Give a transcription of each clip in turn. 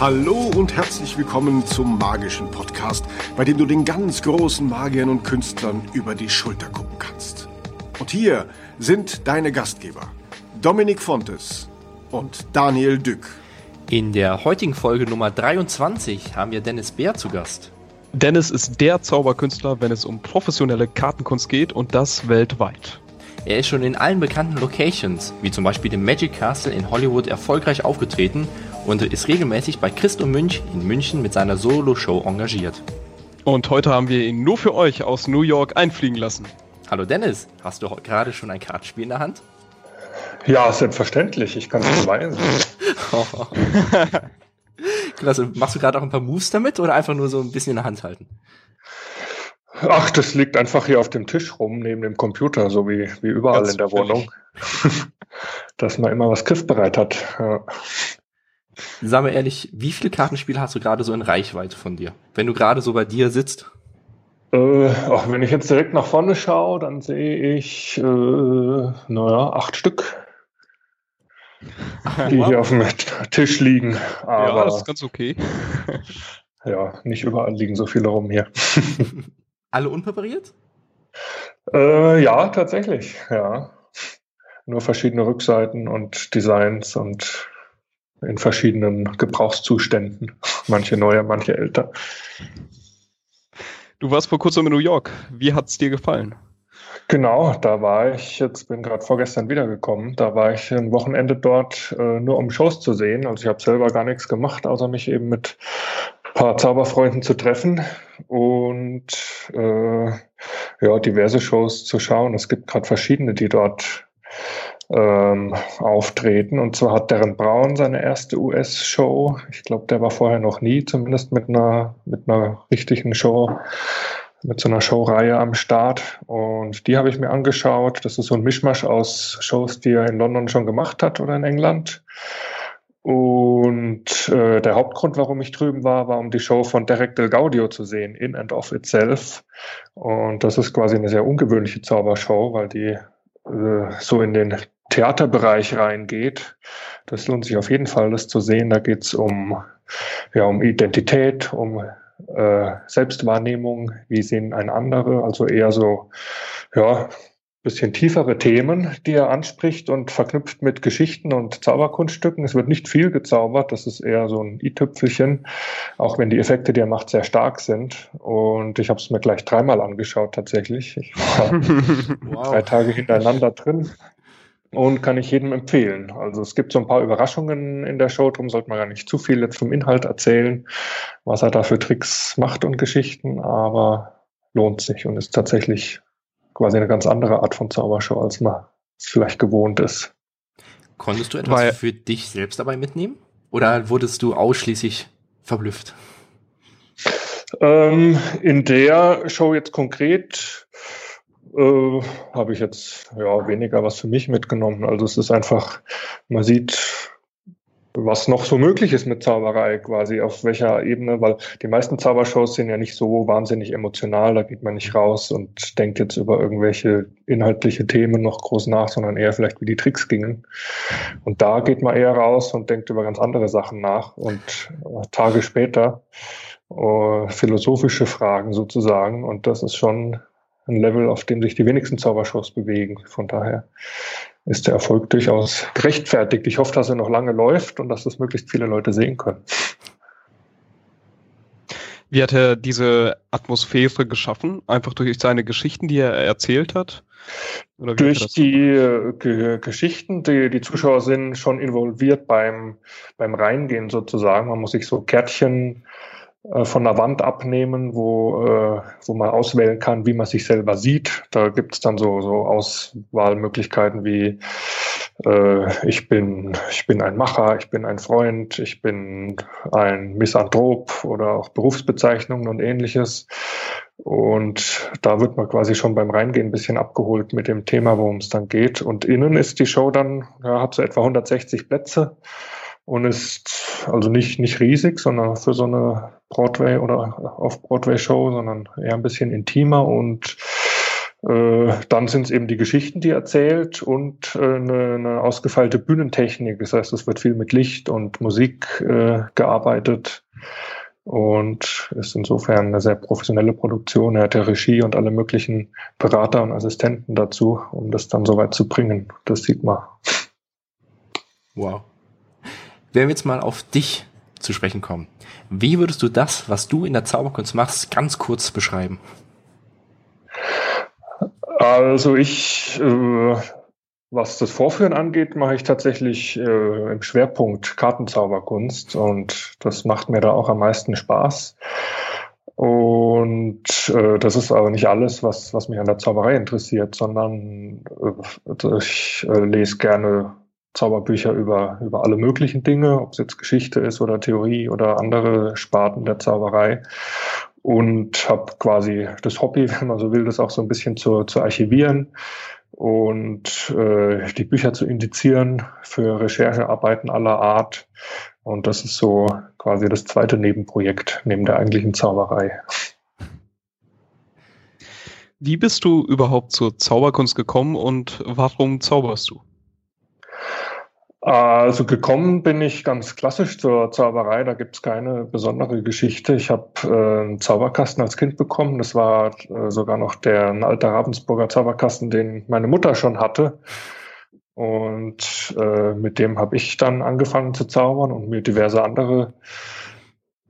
Hallo und herzlich willkommen zum magischen Podcast, bei dem du den ganz großen Magiern und Künstlern über die Schulter gucken kannst. Und hier sind deine Gastgeber, Dominik Fontes und Daniel Dück. In der heutigen Folge Nummer 23 haben wir Dennis Bär zu Gast. Dennis ist der Zauberkünstler, wenn es um professionelle Kartenkunst geht und das weltweit. Er ist schon in allen bekannten Locations, wie zum Beispiel dem Magic Castle in Hollywood, erfolgreich aufgetreten und ist regelmäßig bei Christo Münch in München mit seiner Solo-Show engagiert. Und heute haben wir ihn nur für euch aus New York einfliegen lassen. Hallo Dennis, hast du gerade schon ein Kartenspiel in der Hand? Ja, selbstverständlich. Ich kann es beweisen. Klasse. Machst du gerade auch ein paar Moves damit oder einfach nur so ein bisschen in der Hand halten? Ach, das liegt einfach hier auf dem Tisch rum, neben dem Computer, so wie, wie überall Ganz in der Wohnung. Dass man immer was griffbereit hat. Ja. Sag mal ehrlich, wie viele Kartenspiele hast du gerade so in Reichweite von dir? Wenn du gerade so bei dir sitzt? Äh, auch wenn ich jetzt direkt nach vorne schaue, dann sehe ich, äh, naja, acht Stück, die wow. hier auf dem Tisch liegen. Aber, ja, das ist ganz okay. ja, nicht überall liegen so viele rum hier. Alle unpräpariert? Äh, ja, tatsächlich, ja. Nur verschiedene Rückseiten und Designs und in verschiedenen Gebrauchszuständen. Manche neuer, manche älter. Du warst vor kurzem in New York. Wie hat es dir gefallen? Genau, da war ich, jetzt bin gerade vorgestern wiedergekommen, da war ich ein Wochenende dort äh, nur um Shows zu sehen. Also ich habe selber gar nichts gemacht, außer mich eben mit ein paar Zauberfreunden zu treffen und äh, ja, diverse Shows zu schauen. Es gibt gerade verschiedene, die dort ähm, auftreten. Und zwar hat Darren Brown seine erste US-Show. Ich glaube, der war vorher noch nie, zumindest mit einer, mit einer richtigen Show, mit so einer Showreihe am Start. Und die habe ich mir angeschaut. Das ist so ein Mischmasch aus Shows, die er in London schon gemacht hat oder in England. Und äh, der Hauptgrund, warum ich drüben war, war, um die Show von Derek Del Gaudio zu sehen, In and of Itself. Und das ist quasi eine sehr ungewöhnliche Zaubershow, weil die äh, so in den Theaterbereich reingeht. Das lohnt sich auf jeden Fall, das zu sehen. Da geht es um, ja, um Identität, um äh, Selbstwahrnehmung, wie sehen ein andere, also eher so, ja, bisschen tiefere Themen, die er anspricht und verknüpft mit Geschichten und Zauberkunststücken. Es wird nicht viel gezaubert, das ist eher so ein i-Tüpfelchen, auch wenn die Effekte, die er macht, sehr stark sind. Und ich habe es mir gleich dreimal angeschaut tatsächlich. Ich war wow. drei Tage hintereinander drin und kann ich jedem empfehlen. Also es gibt so ein paar Überraschungen in der Show, darum sollte man gar nicht zu viel jetzt vom Inhalt erzählen, was er da für Tricks macht und Geschichten, aber lohnt sich und ist tatsächlich quasi eine ganz andere Art von Zaubershow, als man es vielleicht gewohnt ist. Konntest du etwas Weil, für dich selbst dabei mitnehmen? Oder wurdest du ausschließlich verblüfft? Ähm, in der Show jetzt konkret äh, habe ich jetzt ja weniger was für mich mitgenommen. Also es ist einfach, man sieht, was noch so möglich ist mit Zauberei, quasi auf welcher Ebene, weil die meisten Zaubershows sind ja nicht so wahnsinnig emotional, da geht man nicht raus und denkt jetzt über irgendwelche inhaltliche Themen noch groß nach, sondern eher vielleicht, wie die Tricks gingen. Und da geht man eher raus und denkt über ganz andere Sachen nach und äh, Tage später äh, philosophische Fragen sozusagen und das ist schon ein Level, auf dem sich die wenigsten Zaubershows bewegen. Von daher ist der Erfolg durchaus gerechtfertigt. Ich hoffe, dass er noch lange läuft und dass das möglichst viele Leute sehen können. Wie hat er diese Atmosphäre geschaffen? Einfach durch seine Geschichten, die er erzählt hat? durch die äh, Geschichten, die, die Zuschauer sind schon involviert beim, beim Reingehen sozusagen. Man muss sich so Kärtchen von der Wand abnehmen, wo, äh, wo man auswählen kann, wie man sich selber sieht. Da gibt es dann so, so Auswahlmöglichkeiten wie äh, ich, bin, ich bin ein Macher, ich bin ein Freund, ich bin ein Misanthrop oder auch Berufsbezeichnungen und ähnliches. Und da wird man quasi schon beim Reingehen ein bisschen abgeholt mit dem Thema, worum es dann geht. Und innen ist die Show dann, ja, hat so etwa 160 Plätze und ist also nicht, nicht riesig, sondern für so eine Broadway oder auf Broadway Show, sondern eher ein bisschen intimer und Äh, dann sind es eben die Geschichten, die erzählt und äh, eine, eine, ausgefeilte Bühnentechnik. Das heißt, es wird viel mit Licht und Musik äh, gearbeitet und ist insofern eine sehr professionelle Produktion. Er hat ja Regie und alle möglichen Berater und Assistenten dazu, um das dann so weit zu bringen. Das sieht man. Wow. Wenn wir jetzt mal auf dich zu sprechen kommen, wie würdest du das, was du in der Zauberkunst machst, ganz kurz beschreiben? Also ich, äh, was das Vorführen angeht, mache ich tatsächlich äh, im Schwerpunkt Kartenzauberkunst und das macht mir da auch am meisten Spaß. Und äh, das ist aber nicht alles, was, was mich an der Zauberei interessiert, sondern äh, ich äh, lese gerne Zauberbücher über, über alle möglichen Dinge, ob es jetzt Geschichte ist oder Theorie oder andere Sparten der Zauberei und habe quasi das Hobby, wenn man so will, das auch so ein bisschen zu, zu archivieren und äh, die Bücher zu indizieren für Recherchearbeiten aller Art. Und das ist so quasi das zweite Nebenprojekt neben der eigentlichen Zauberei. Wie bist du überhaupt zur Zauberkunst gekommen und warum zauberst du? Also gekommen bin ich ganz klassisch zur Zauberei. Da gibt's keine besondere Geschichte. Ich habe äh, einen Zauberkasten als Kind bekommen. Das war äh, sogar noch der ein alter Ravensburger Zauberkasten, den meine Mutter schon hatte. Und äh, mit dem habe ich dann angefangen zu zaubern und mir diverse andere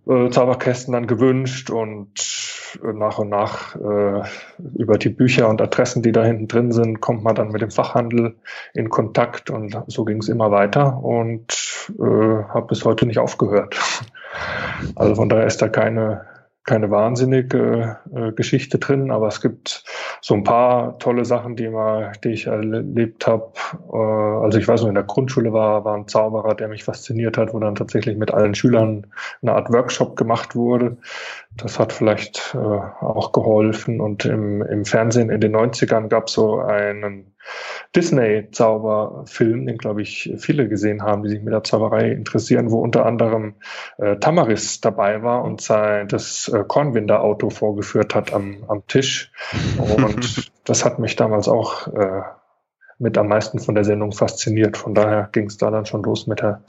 äh, Zauberkästen dann gewünscht und nach und nach äh, über die Bücher und Adressen, die da hinten drin sind, kommt man dann mit dem Fachhandel in Kontakt und so ging es immer weiter und äh, habe bis heute nicht aufgehört. Also von daher ist da keine keine wahnsinnige äh, Geschichte drin, aber es gibt so ein paar tolle Sachen, die, mal, die ich erlebt habe. Äh, also ich weiß noch, in der Grundschule war, war ein Zauberer, der mich fasziniert hat, wo dann tatsächlich mit allen Schülern eine Art Workshop gemacht wurde. Das hat vielleicht äh, auch geholfen. Und im, im Fernsehen in den 90ern gab es so einen Disney-Zauberfilm, den, glaube ich, viele gesehen haben, die sich mit der Zauberei interessieren, wo unter anderem äh, Tamaris dabei war und sein, das äh, Kornwinder-Auto vorgeführt hat am, am Tisch. Und das hat mich damals auch äh, mit am meisten von der Sendung fasziniert. Von daher ging es da dann schon los mit der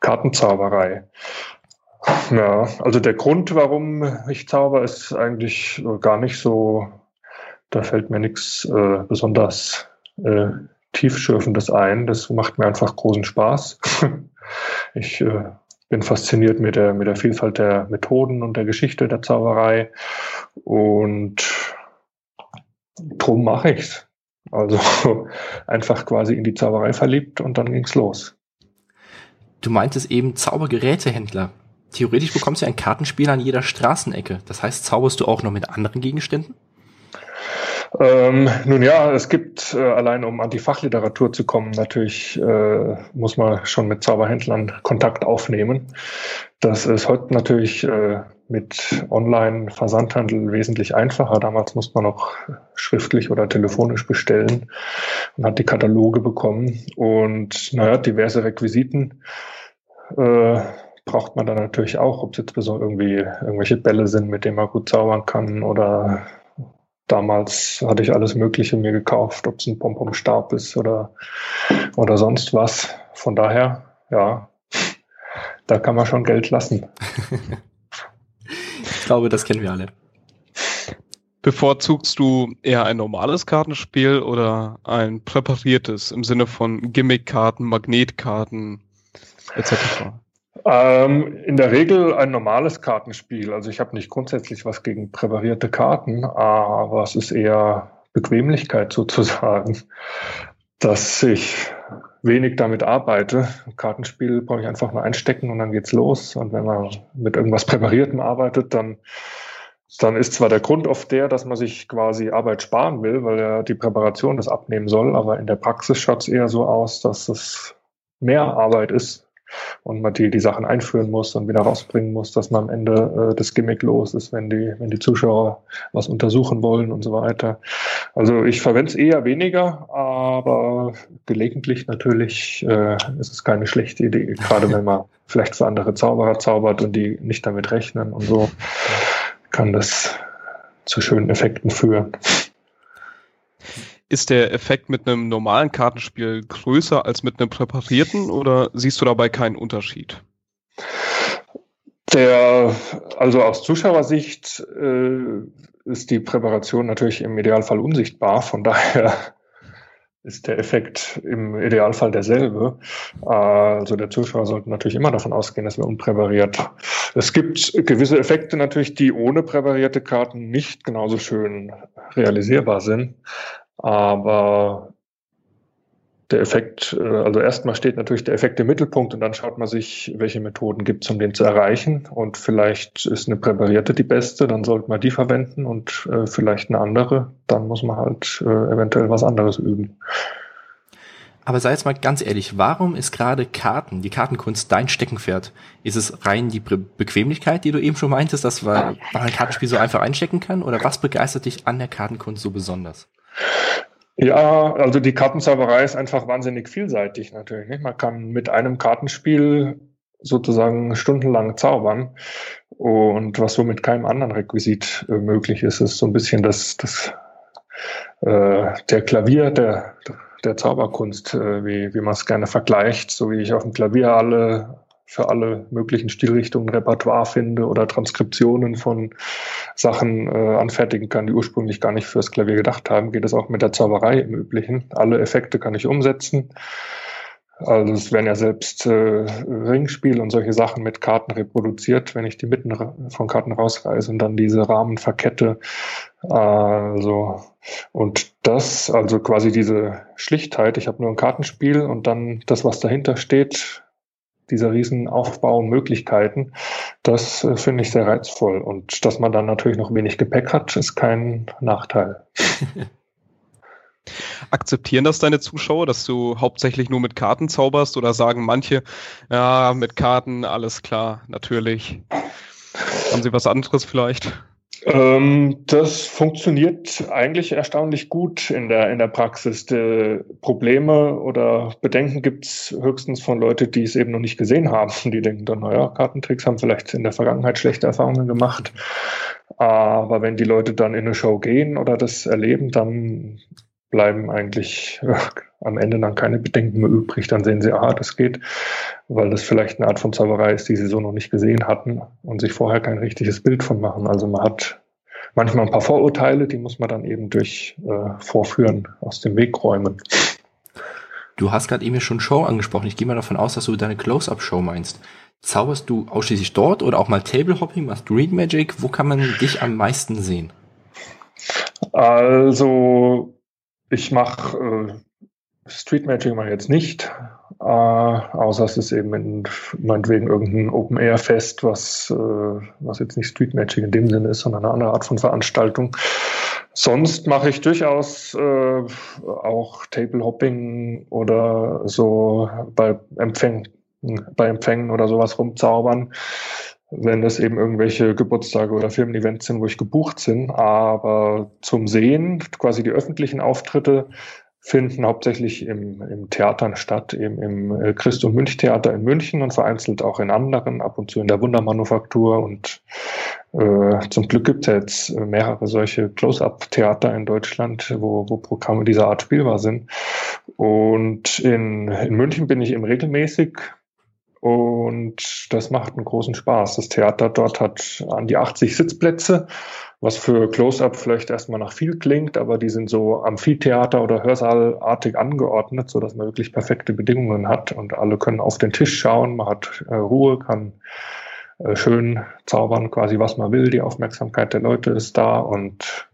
Kartenzauberei. Ja, also der Grund, warum ich zauber, ist eigentlich gar nicht so, da fällt mir nichts äh, besonders äh, Tiefschürfendes ein. Das macht mir einfach großen Spaß. ich äh, bin fasziniert mit der, mit der Vielfalt der Methoden und der Geschichte der Zauberei und drum mache ich's. Also einfach quasi in die Zauberei verliebt und dann ging's los. Du meintest eben Zaubergerätehändler. Theoretisch bekommst du ein Kartenspiel an jeder Straßenecke. Das heißt, zauberst du auch noch mit anderen Gegenständen? Ähm, nun ja, es gibt äh, allein um an die Fachliteratur zu kommen, natürlich äh, muss man schon mit Zauberhändlern Kontakt aufnehmen. Das ist heute natürlich äh, mit Online-Versandhandel wesentlich einfacher. Damals musste man noch schriftlich oder telefonisch bestellen und hat die Kataloge bekommen und naja, diverse Requisiten. Äh, braucht man dann natürlich auch, ob es jetzt irgendwie irgendwelche Bälle sind, mit denen man gut zaubern kann oder damals hatte ich alles Mögliche mir gekauft, ob es ein Pompom-Stab ist oder, oder sonst was. Von daher, ja, da kann man schon Geld lassen. ich glaube, das kennen wir alle. Bevorzugst du eher ein normales Kartenspiel oder ein präpariertes im Sinne von Gimmickkarten, Magnetkarten etc.? Ähm, in der Regel ein normales Kartenspiel. Also ich habe nicht grundsätzlich was gegen präparierte Karten, aber es ist eher Bequemlichkeit sozusagen, dass ich wenig damit arbeite. Ein Kartenspiel brauche ich einfach nur einstecken und dann geht's los. Und wenn man mit irgendwas Präpariertem arbeitet, dann, dann ist zwar der Grund oft der, dass man sich quasi Arbeit sparen will, weil ja die Präparation das abnehmen soll, aber in der Praxis schaut es eher so aus, dass es mehr Arbeit ist, und man die, die Sachen einführen muss und wieder rausbringen muss, dass man am Ende äh, das Gimmick los ist, wenn die, wenn die Zuschauer was untersuchen wollen und so weiter. Also ich verwende es eher weniger, aber gelegentlich natürlich äh, ist es keine schlechte Idee, gerade wenn man vielleicht für andere Zauberer zaubert und die nicht damit rechnen und so, kann das zu schönen Effekten führen. Ist der Effekt mit einem normalen Kartenspiel größer als mit einem präparierten oder siehst du dabei keinen Unterschied? Der, also aus Zuschauersicht äh, ist die Präparation natürlich im Idealfall unsichtbar. Von daher ist der Effekt im Idealfall derselbe. Also der Zuschauer sollte natürlich immer davon ausgehen, dass wir unpräpariert. Es gibt gewisse Effekte natürlich, die ohne präparierte Karten nicht genauso schön realisierbar sind. Aber der Effekt, äh, also erstmal steht natürlich der Effekt im Mittelpunkt und dann schaut man sich, welche Methoden gibt es, um den zu erreichen. Und vielleicht ist eine präparierte die beste, dann sollte man die verwenden und äh, vielleicht eine andere. Dann muss man halt äh, eventuell was anderes üben. Aber sei jetzt mal ganz ehrlich, warum ist gerade Karten, die Kartenkunst dein Steckenpferd? Ist es rein die Be Bequemlichkeit, die du eben schon meintest, dass man ein Kartenspiel so einfach einstecken kann? Oder was begeistert dich an der Kartenkunst so besonders? Ja, also die Kartenzauberei ist einfach wahnsinnig vielseitig natürlich. Nicht? Man kann mit einem Kartenspiel sozusagen stundenlang zaubern. Und was so mit keinem anderen Requisit äh, möglich ist, ist so ein bisschen das, das äh, der Klavier der, der Zauberkunst, äh, wie, wie man es gerne vergleicht, so wie ich auf dem Klavier alle für alle möglichen Stilrichtungen Repertoire finde oder Transkriptionen von Sachen äh, anfertigen kann, die ursprünglich gar nicht fürs Klavier gedacht haben, geht es auch mit der Zauberei im Üblichen. Alle Effekte kann ich umsetzen. Also es werden ja selbst äh, Ringspiel und solche Sachen mit Karten reproduziert, wenn ich die mitten von Karten rausreiße und dann diese Rahmen verkette. Also und das, also quasi diese Schlichtheit, ich habe nur ein Kartenspiel und dann das, was dahinter steht, dieser riesen Aufbau und Möglichkeiten, das äh, finde ich sehr reizvoll. Und dass man dann natürlich noch wenig Gepäck hat, ist kein Nachteil. Akzeptieren das deine Zuschauer, dass du hauptsächlich nur mit Karten zauberst oder sagen manche, ja, mit Karten, alles klar, natürlich. Haben sie was anderes vielleicht? Ähm, das funktioniert eigentlich erstaunlich gut in der, in der Praxis. Die Probleme oder Bedenken gibt's höchstens von Leuten, die es eben noch nicht gesehen haben. Die denken dann, naja, Kartentricks haben vielleicht in der Vergangenheit schlechte Erfahrungen gemacht. Aber wenn die Leute dann in eine Show gehen oder das erleben, dann bleiben eigentlich äh, am Ende dann keine Bedenken mehr übrig. Dann sehen sie, aha, das geht, weil das vielleicht eine Art von Zauberei ist, die sie so noch nicht gesehen hatten und sich vorher kein richtiges Bild von machen. Also man hat manchmal ein paar Vorurteile, die muss man dann eben durch äh, Vorführen aus dem Weg räumen. Du hast gerade eben schon Show angesprochen. Ich gehe mal davon aus, dass du deine Close-Up-Show meinst. Zauberst du ausschließlich dort oder auch mal Table-Hopping? Machst du Read Magic? Wo kann man dich am meisten sehen? Also ich mache äh, Street Magic mal jetzt nicht, äh, außer es ist eben in, meinetwegen irgendein Open Air Fest, was, äh, was jetzt nicht Street Magic in dem Sinne ist, sondern eine andere Art von Veranstaltung. Sonst mache ich durchaus äh, auch Table Hopping oder so bei Empfängen, bei Empfängen oder sowas rumzaubern wenn es eben irgendwelche Geburtstage oder Firmen-Events sind, wo ich gebucht bin. Aber zum Sehen, quasi die öffentlichen Auftritte, finden hauptsächlich im, im Theatern statt, eben im äh, Christ- und Münch-Theater in München und vereinzelt auch in anderen, ab und zu in der Wundermanufaktur. Und äh, zum Glück gibt es jetzt mehrere solche Close-Up-Theater in Deutschland, wo, wo Programme dieser Art spielbar sind. Und in, in München bin ich eben regelmäßig und das macht einen großen Spaß. Das Theater dort hat an die 80 Sitzplätze, was für Close-Up vielleicht erstmal nach viel klingt, aber die sind so Amphitheater- oder Hörsaalartig angeordnet, so dass man wirklich perfekte Bedingungen hat und alle können auf den Tisch schauen, man hat äh, Ruhe, kann äh, schön zaubern, quasi was man will. Die Aufmerksamkeit der Leute ist da und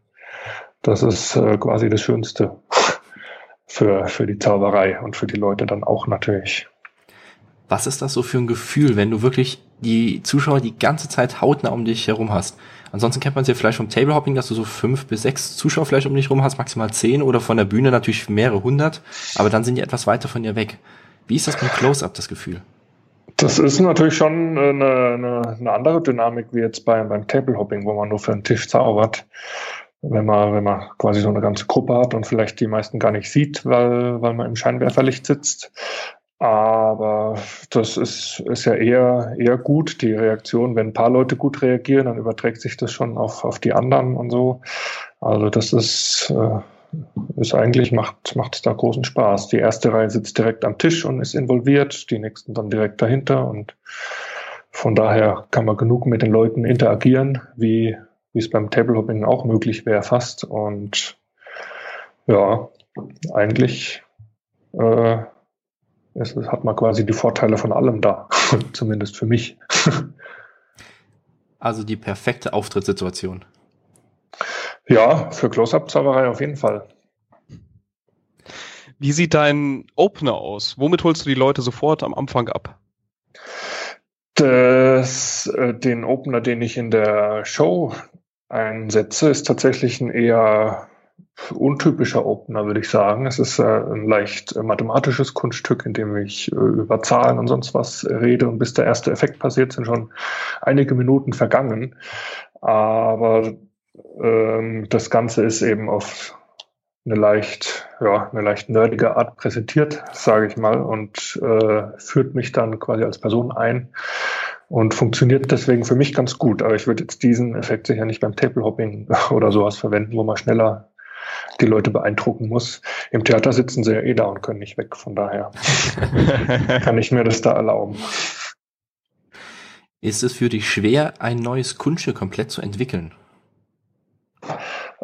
das ist äh, quasi das Schönste für, für die Zauberei und für die Leute dann auch natürlich. Was ist das so für ein Gefühl, wenn du wirklich die Zuschauer die ganze Zeit hautnah um dich herum hast? Ansonsten kennt man es ja vielleicht vom Tablehopping, dass du so fünf bis sechs Zuschauer vielleicht um dich herum hast, maximal zehn oder von der Bühne natürlich mehrere hundert, aber dann sind die etwas weiter von dir weg. Wie ist das beim Close-Up, das Gefühl? Das ist natürlich schon eine, eine, eine andere Dynamik wie jetzt beim, beim Tablehopping, wo man nur für einen Tisch zaubert. Wenn man, wenn man quasi so eine ganze Gruppe hat und vielleicht die meisten gar nicht sieht, weil, weil man im Scheinwerferlicht sitzt. Aber das ist, ist ja eher, eher gut, die Reaktion. Wenn ein paar Leute gut reagieren, dann überträgt sich das schon auf, auf die anderen und so. Also das ist, äh, ist eigentlich, macht, macht da großen Spaß. Die erste Reihe sitzt direkt am Tisch und ist involviert, die nächsten dann direkt dahinter und von daher kann man genug mit den Leuten interagieren, wie, wie es beim Tablehopping auch möglich wäre fast. Und ja, eigentlich äh, es, es hat man quasi die Vorteile von allem da, zumindest für mich. Also die perfekte Auftrittssituation. Ja, für Close-Up-Zauberei auf jeden Fall. Wie sieht dein Opener aus? Womit holst du die Leute sofort am Anfang ab? Das, äh, den Opener, den ich in der Show einsetze, ist tatsächlich ein eher untypischer Opener, würde ich sagen. Es ist äh, ein leicht äh, mathematisches Kunststück, in dem ich äh, über Zahlen und sonst was rede und bis der erste Effekt passiert, sind schon einige Minuten vergangen. Aber ähm, das Ganze ist eben auf eine leicht, ja, eine leicht nerdige Art präsentiert, sage ich mal, und äh, führt mich dann quasi als Person ein und funktioniert deswegen für mich ganz gut. Aber ich würde jetzt diesen Effekt sicher nicht beim Table-Hopping oder sowas verwenden, wo man schneller die Leute beeindrucken muss. Im Theater sitzen sie ja eh da und können nicht weg, von daher kann ich mir das da erlauben. Ist es für dich schwer, ein neues Kunststück komplett zu entwickeln?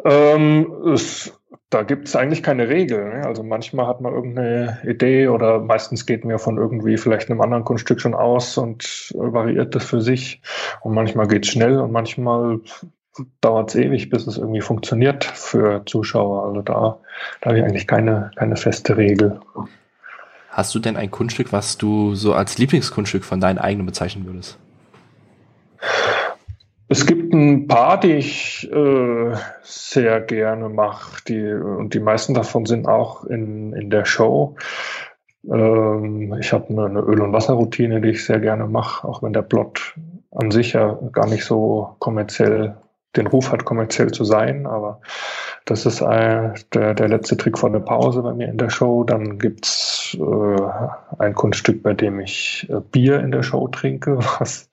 Ähm, es, da gibt es eigentlich keine Regel. Ne? Also manchmal hat man irgendeine Idee oder meistens geht mir von irgendwie vielleicht einem anderen Kunststück schon aus und variiert das für sich. Und manchmal geht es schnell und manchmal dauert es ewig, bis es irgendwie funktioniert für Zuschauer. Also da, da habe ich eigentlich keine, keine feste Regel. Hast du denn ein Kunststück, was du so als Lieblingskunststück von deinen eigenen bezeichnen würdest? Es gibt ein paar, die ich äh, sehr gerne mache, die, und die meisten davon sind auch in, in der Show. Ähm, ich habe eine, eine Öl- und Wasserroutine, die ich sehr gerne mache, auch wenn der Plot an sich ja gar nicht so kommerziell den Ruf hat, kommerziell zu sein, aber das ist ein, der, der letzte Trick von der Pause bei mir in der Show. Dann gibt's äh, ein Kunststück, bei dem ich äh, Bier in der Show trinke, was,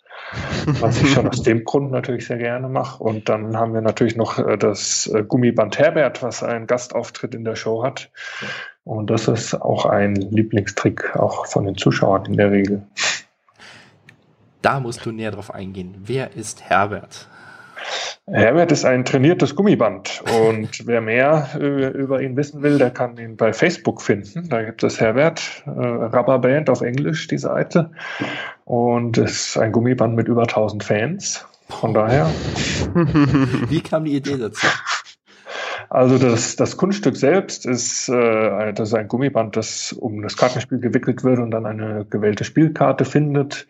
was ich schon aus dem Grund natürlich sehr gerne mache. Und dann haben wir natürlich noch äh, das äh, Gummiband Herbert, was einen Gastauftritt in der Show hat. Und das ist auch ein Lieblingstrick, auch von den Zuschauern in der Regel. Da musst du näher drauf eingehen. Wer ist Herbert? Herbert ist ein trainiertes Gummiband und wer mehr äh, über ihn wissen will, der kann ihn bei Facebook finden. Da gibt es Herbert, äh, Rubberband auf Englisch, die Seite. Und es ist ein Gummiband mit über 1000 Fans. Von daher. Wie kam die Idee dazu? Also das, das Kunststück selbst ist, äh, das ist ein Gummiband, das um das Kartenspiel gewickelt wird und dann eine gewählte Spielkarte findet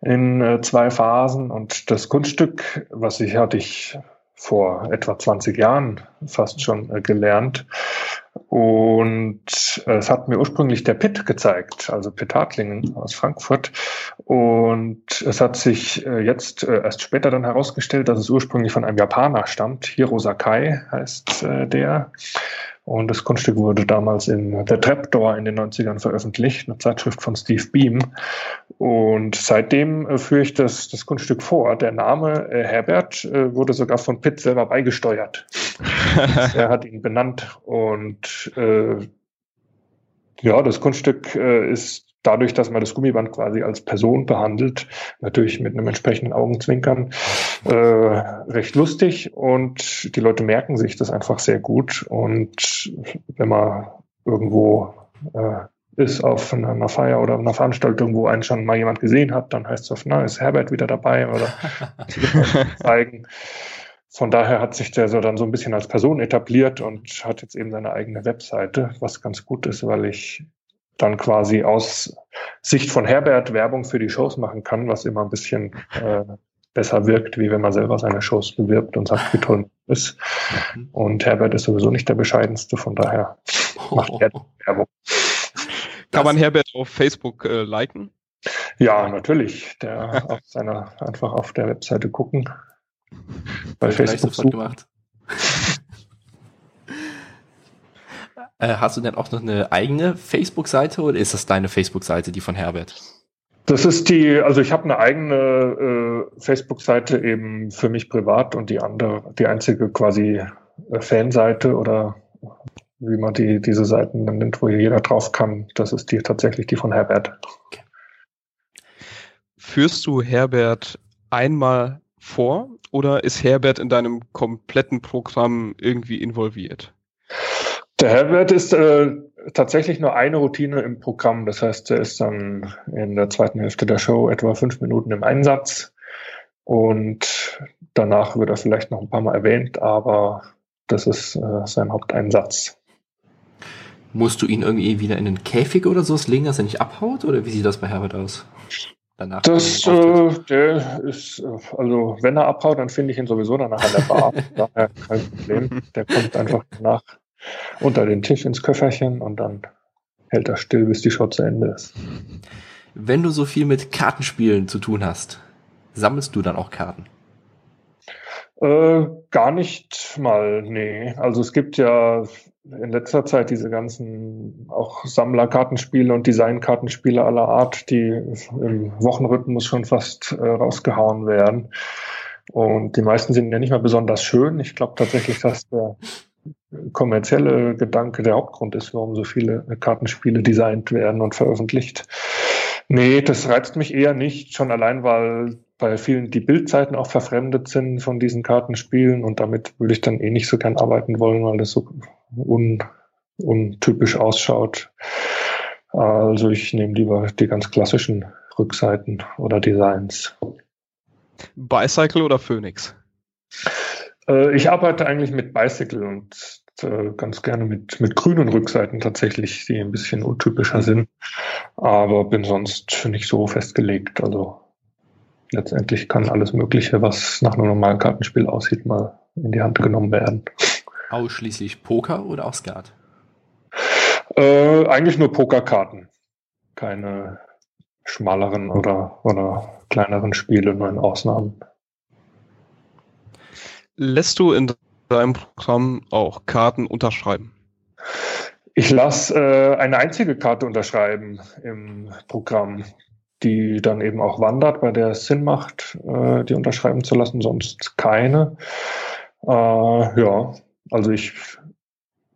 in äh, zwei Phasen. Und das Kunststück, was ich hatte ich vor etwa 20 Jahren fast schon äh, gelernt. Und äh, es hat mir ursprünglich der Pitt gezeigt, also Pitt Hartlingen aus Frankfurt. Und es hat sich äh, jetzt äh, erst später dann herausgestellt, dass es ursprünglich von einem Japaner stammt. Hiro Sakai heißt der. Und das Kunststück wurde damals in The Trapdoor in den 90ern veröffentlicht, eine Zeitschrift von Steve Beam. Und seitdem äh, führe ich das, das Kunststück vor. Der Name äh, Herbert äh, wurde sogar von Pitt selber beigesteuert. er hat ihn benannt. Und äh, ja, das Kunststück äh, ist dadurch, dass man das Gummiband quasi als Person behandelt, natürlich mit einem entsprechenden Augenzwinkern, äh, recht lustig und die Leute merken sich das einfach sehr gut. Und wenn man irgendwo äh, ist auf einer Feier oder einer Veranstaltung, wo einen schon mal jemand gesehen hat, dann heißt es oft, na, ist Herbert wieder dabei oder zeigen. Von daher hat sich der so dann so ein bisschen als Person etabliert und hat jetzt eben seine eigene Webseite, was ganz gut ist, weil ich dann quasi aus Sicht von Herbert Werbung für die Shows machen kann, was immer ein bisschen äh, besser wirkt, wie wenn man selber seine Shows bewirbt und sagt, wie toll ist. Mhm. Und Herbert ist sowieso nicht der bescheidenste, von daher macht er Werbung. Kann man Herbert auf Facebook äh, liken? Ja, natürlich. Der auf seiner, einfach auf der Webseite gucken. Bei Facebook sofort gemacht. Äh, hast du denn auch noch eine eigene Facebook-Seite oder ist das deine Facebook-Seite, die von Herbert? Das ist die, also ich habe eine eigene äh, Facebook-Seite eben für mich privat und die andere, die einzige quasi äh, Fanseite oder wie man die, diese Seiten dann nimmt, wo jeder drauf kann. Das ist die tatsächlich die von Herbert. Okay. Führst du Herbert einmal vor oder ist Herbert in deinem kompletten Programm irgendwie involviert? Der Herbert ist äh, tatsächlich nur eine Routine im Programm. Das heißt, er ist dann in der zweiten Hälfte der Show etwa fünf Minuten im Einsatz und danach wird er vielleicht noch ein paar Mal erwähnt, aber das ist äh, sein Haupteinsatz. Musst du ihn irgendwie wieder in den Käfig oder so legen, dass er nicht abhaut? Oder wie sieht das bei Herbert aus? Danach das, äh, der ist, äh, also wenn er abhaut, dann finde ich ihn sowieso danach an der Bar. Daher kein Problem. Der kommt einfach danach unter den Tisch ins Köfferchen und dann hält er still, bis die Show zu Ende ist. Wenn du so viel mit Kartenspielen zu tun hast, sammelst du dann auch Karten? Äh, gar nicht mal, nee. Also es gibt ja in letzter Zeit diese ganzen auch Sammlerkartenspiele und Designkartenspiele aller Art, die im Wochenrhythmus schon fast äh, rausgehauen werden. Und die meisten sind ja nicht mal besonders schön. Ich glaube tatsächlich, dass der kommerzielle Gedanke der Hauptgrund ist, warum so viele Kartenspiele designt werden und veröffentlicht. Nee, das reizt mich eher nicht, schon allein, weil bei vielen die Bildzeiten auch verfremdet sind von diesen Kartenspielen und damit würde ich dann eh nicht so gern arbeiten wollen, weil das so un, untypisch ausschaut. Also ich nehme lieber die ganz klassischen Rückseiten oder Designs. Bicycle oder Phoenix? Äh, ich arbeite eigentlich mit Bicycle und äh, ganz gerne mit, mit grünen Rückseiten tatsächlich, die ein bisschen untypischer sind. Aber bin sonst nicht so festgelegt. Also letztendlich kann alles Mögliche, was nach einem normalen Kartenspiel aussieht, mal in die Hand genommen werden. Ausschließlich Poker oder auch Skat? Äh, eigentlich nur Pokerkarten. Keine schmaleren oder, oder kleineren Spiele, nur in Ausnahmen. Lässt du in deinem Programm auch Karten unterschreiben? Ich lasse äh, eine einzige Karte unterschreiben im Programm die dann eben auch wandert, bei der es Sinn macht, äh, die unterschreiben zu lassen, sonst keine. Äh, ja, also ich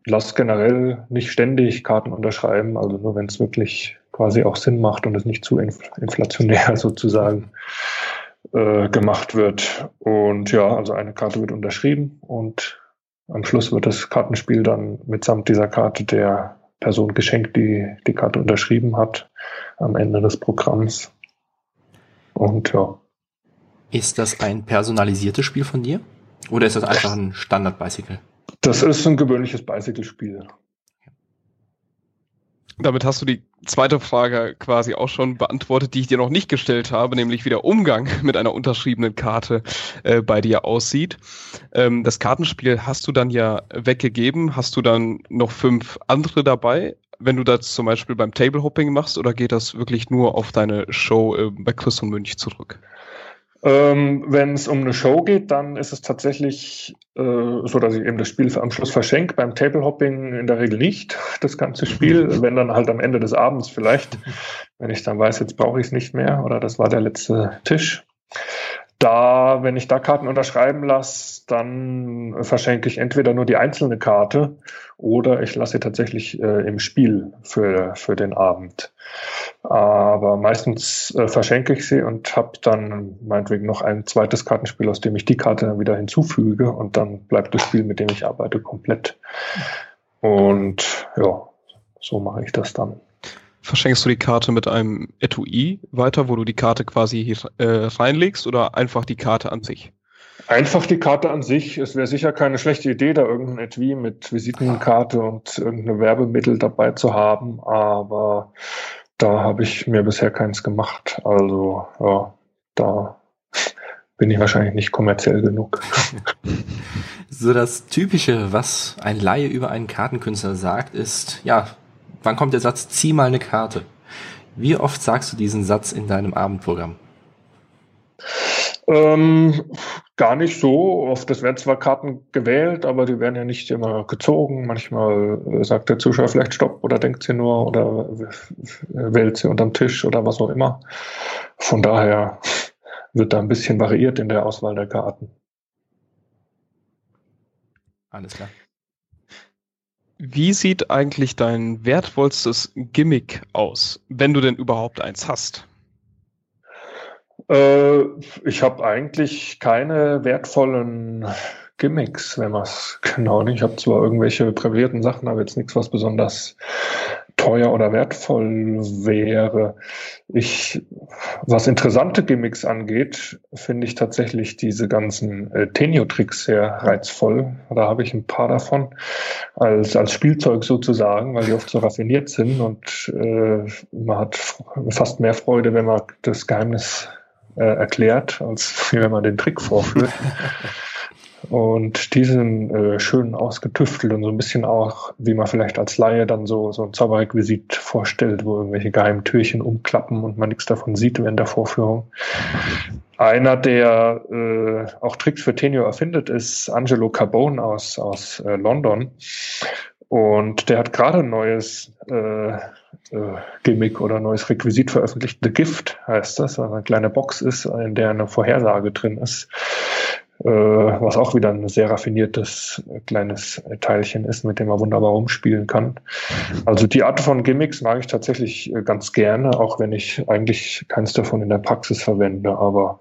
lasse generell nicht ständig Karten unterschreiben, also nur wenn es wirklich quasi auch Sinn macht und es nicht zu inflationär sozusagen äh, gemacht wird. Und ja, also eine Karte wird unterschrieben und am Schluss wird das Kartenspiel dann mitsamt dieser Karte der Person geschenkt, die die Karte unterschrieben hat am Ende des Programms. Und ja. Ist das ein personalisiertes Spiel von dir? Oder ist das einfach ein Standard-Bicycle? Das ist ein gewöhnliches Bicycle-Spiel. Damit hast du die zweite Frage quasi auch schon beantwortet, die ich dir noch nicht gestellt habe, nämlich wie der Umgang mit einer unterschriebenen Karte äh, bei dir aussieht. Ähm, das Kartenspiel hast du dann ja weggegeben. Hast du dann noch fünf andere dabei? wenn du das zum Beispiel beim Table Hopping machst oder geht das wirklich nur auf deine Show äh, bei Chris und Münch zurück? Ähm, wenn es um eine Show geht, dann ist es tatsächlich äh, so, dass ich eben das Spiel am Schluss verschenke. Beim Table Hopping in der Regel nicht, das ganze Spiel. wenn dann halt am Ende des Abends vielleicht, wenn ich dann weiß, jetzt brauche ich es nicht mehr oder das war der letzte Tisch. Da, wenn ich da Karten unterschreiben lasse, dann verschenke ich entweder nur die einzelne Karte oder ich lasse sie tatsächlich äh, im Spiel für, für den Abend. Aber meistens äh, verschenke ich sie und habe dann meinetwegen noch ein zweites Kartenspiel, aus dem ich die Karte dann wieder hinzufüge und dann bleibt das Spiel, mit dem ich arbeite, komplett. Und ja, so mache ich das dann verschenkst du die Karte mit einem Etui weiter, wo du die Karte quasi hier, äh, reinlegst oder einfach die Karte an sich? Einfach die Karte an sich. Es wäre sicher keine schlechte Idee, da irgendein Etui mit Visitenkarte und irgendeine Werbemittel dabei zu haben, aber da habe ich mir bisher keins gemacht. Also ja, da bin ich wahrscheinlich nicht kommerziell genug. so das Typische, was ein Laie über einen Kartenkünstler sagt, ist, ja, wann kommt der Satz, zieh mal eine Karte? Wie oft sagst du diesen Satz in deinem Abendprogramm? Ähm, gar nicht so. Oft es werden zwar Karten gewählt, aber die werden ja nicht immer gezogen. Manchmal äh, sagt der Zuschauer vielleicht Stopp oder denkt sie nur oder wählt sie unterm Tisch oder was auch immer. Von daher wird da ein bisschen variiert in der Auswahl der Karten. Alles klar. Wie sieht eigentlich dein wertvollstes Gimmick aus, wenn du denn überhaupt eins hast? Äh, ich habe eigentlich keine wertvollen Gimmicks, wenn man es genau nicht. Ich habe zwar irgendwelche prävierten Sachen, aber jetzt nichts, was besonders teuer oder wertvoll wäre. Ich, was interessante Gimmicks angeht, finde ich tatsächlich diese ganzen äh, Tenio-Tricks sehr reizvoll. Da habe ich ein paar davon als, als Spielzeug sozusagen, weil die oft so raffiniert sind und äh, man hat fast mehr Freude, wenn man das Geheimnis äh, erklärt, als wenn man den Trick vorführt. Und die sind äh, schön ausgetüftelt und so ein bisschen auch, wie man vielleicht als Laie dann so, so ein Zauberrequisit vorstellt, wo irgendwelche geheimen Türchen umklappen und man nichts davon sieht während der Vorführung. Einer, der äh, auch Tricks für Tenio erfindet, ist Angelo Carbone aus, aus äh, London. Und der hat gerade ein neues äh, äh, Gimmick oder neues Requisit veröffentlicht. The Gift heißt das, was eine kleine Box ist, in der eine Vorhersage drin ist was auch wieder ein sehr raffiniertes äh, kleines Teilchen ist, mit dem man wunderbar rumspielen kann. Also die Art von Gimmicks mag ich tatsächlich äh, ganz gerne, auch wenn ich eigentlich keins davon in der Praxis verwende, aber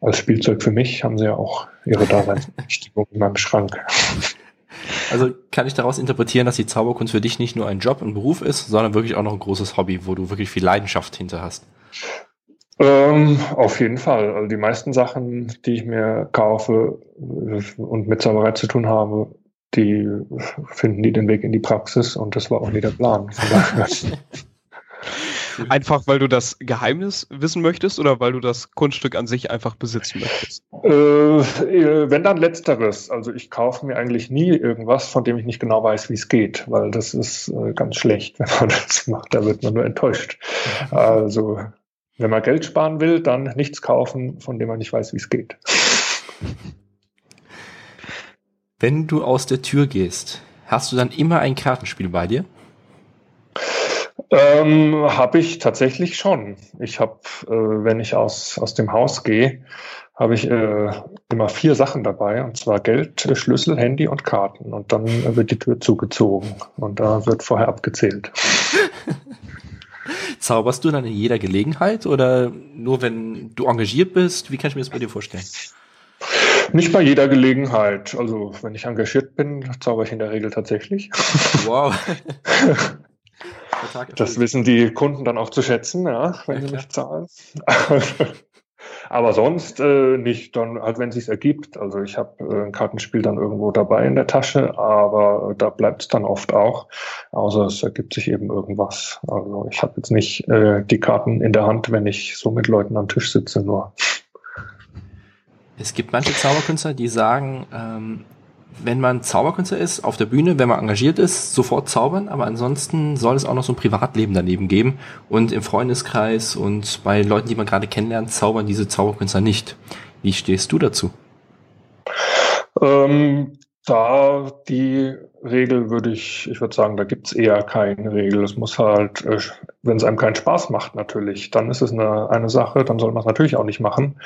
als Spielzeug für mich haben sie ja auch ihre Daseinsberechtigung in meinem Schrank. Also kann ich daraus interpretieren, dass die Zauberkunst für dich nicht nur ein Job, ein Beruf ist, sondern wirklich auch noch ein großes Hobby, wo du wirklich viel Leidenschaft hinter hast. Ähm, auf jeden Fall. Also die meisten Sachen, die ich mir kaufe und mit Zauberei zu tun habe, die finden nie den Weg in die Praxis und das war auch nie der Plan. Einfach weil du das Geheimnis wissen möchtest oder weil du das Kunststück an sich einfach besitzen möchtest? Äh, äh, wenn dann letzteres. Also ich kaufe mir eigentlich nie irgendwas, von dem ich nicht genau weiß, wie es geht, weil das ist äh, ganz schlecht, wenn man das macht. Da wird man nur enttäuscht. Also wenn man Geld sparen will, dann nichts kaufen, von dem man nicht weiß, wie es geht. Wenn du aus der Tür gehst, hast du dann immer ein Kartenspiel bei dir? Ähm, habe ich tatsächlich schon. Ich habe, äh, wenn ich aus, aus dem Haus gehe, habe ich äh, immer vier Sachen dabei, und zwar Geld, Schlüssel, Handy und Karten. Und dann wird die Tür zugezogen und da wird vorher abgezählt. Zauberst du dann in jeder Gelegenheit oder nur wenn du engagiert bist? Wie kann ich mir das bei dir vorstellen? Nicht bei jeder Gelegenheit. Also wenn ich engagiert bin, zauber ich in der Regel tatsächlich. Wow. das wissen die Kunden dann auch zu schätzen, ja, wenn ja, sie mich zahlen. Aber sonst äh, nicht, dann halt, wenn es sich ergibt. Also ich habe äh, ein Kartenspiel dann irgendwo dabei in der Tasche, aber da bleibt es dann oft auch, außer es ergibt sich eben irgendwas. Also ich habe jetzt nicht äh, die Karten in der Hand, wenn ich so mit Leuten am Tisch sitze, nur. Es gibt manche Zauberkünstler, die sagen, ähm, wenn man Zauberkünstler ist, auf der Bühne, wenn man engagiert ist, sofort zaubern, aber ansonsten soll es auch noch so ein Privatleben daneben geben und im Freundeskreis und bei Leuten, die man gerade kennenlernt, zaubern diese Zauberkünstler nicht. Wie stehst du dazu? Ähm, da die Regel würde ich, ich würde sagen, da gibt es eher keine Regel. Es muss halt, äh, wenn es einem keinen Spaß macht, natürlich, dann ist es eine, eine Sache, dann soll man es natürlich auch nicht machen.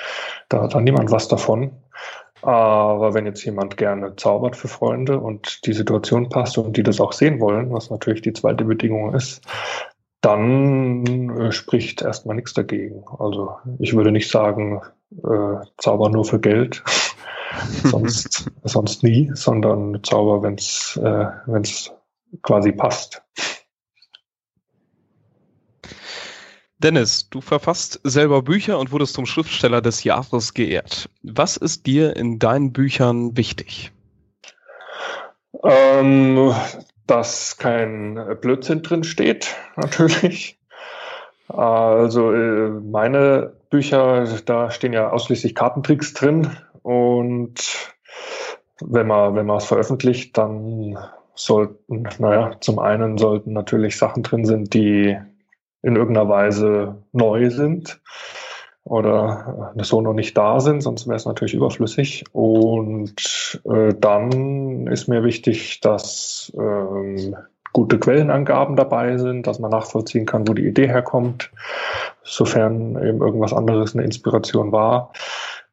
Da hat dann niemand was davon. Aber wenn jetzt jemand gerne zaubert für Freunde und die Situation passt und die das auch sehen wollen, was natürlich die zweite Bedingung ist, dann äh, spricht erstmal nichts dagegen. Also ich würde nicht sagen, äh, Zauber nur für Geld, sonst, sonst nie, sondern Zauber, wenn es äh, wenn's quasi passt. Dennis, du verfasst selber Bücher und wurdest zum Schriftsteller des Jahres geehrt. Was ist dir in deinen Büchern wichtig? Ähm, dass kein Blödsinn drin steht, natürlich. Also äh, meine Bücher, da stehen ja ausschließlich Kartentricks drin und wenn man wenn man es veröffentlicht, dann sollten, naja, zum einen sollten natürlich Sachen drin sind, die in irgendeiner Weise neu sind oder äh, so noch nicht da sind, sonst wäre es natürlich überflüssig. Und äh, dann ist mir wichtig, dass ähm, gute Quellenangaben dabei sind, dass man nachvollziehen kann, wo die Idee herkommt, sofern eben irgendwas anderes eine Inspiration war,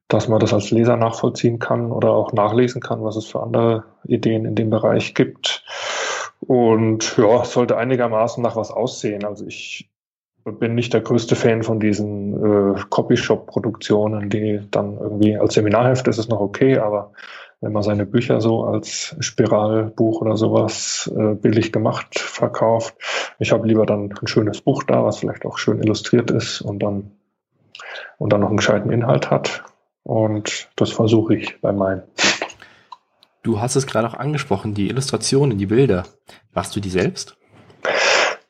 dass man das als Leser nachvollziehen kann oder auch nachlesen kann, was es für andere Ideen in dem Bereich gibt. Und ja, sollte einigermaßen nach was aussehen. Also ich bin nicht der größte Fan von diesen äh, Copyshop-Produktionen, die dann irgendwie als Seminarheft ist es noch okay, aber wenn man seine Bücher so als Spiralbuch oder sowas äh, billig gemacht verkauft, ich habe lieber dann ein schönes Buch da, was vielleicht auch schön illustriert ist und dann und dann noch einen gescheiten Inhalt hat. Und das versuche ich bei meinen. Du hast es gerade auch angesprochen, die Illustrationen, die Bilder. Machst du die selbst?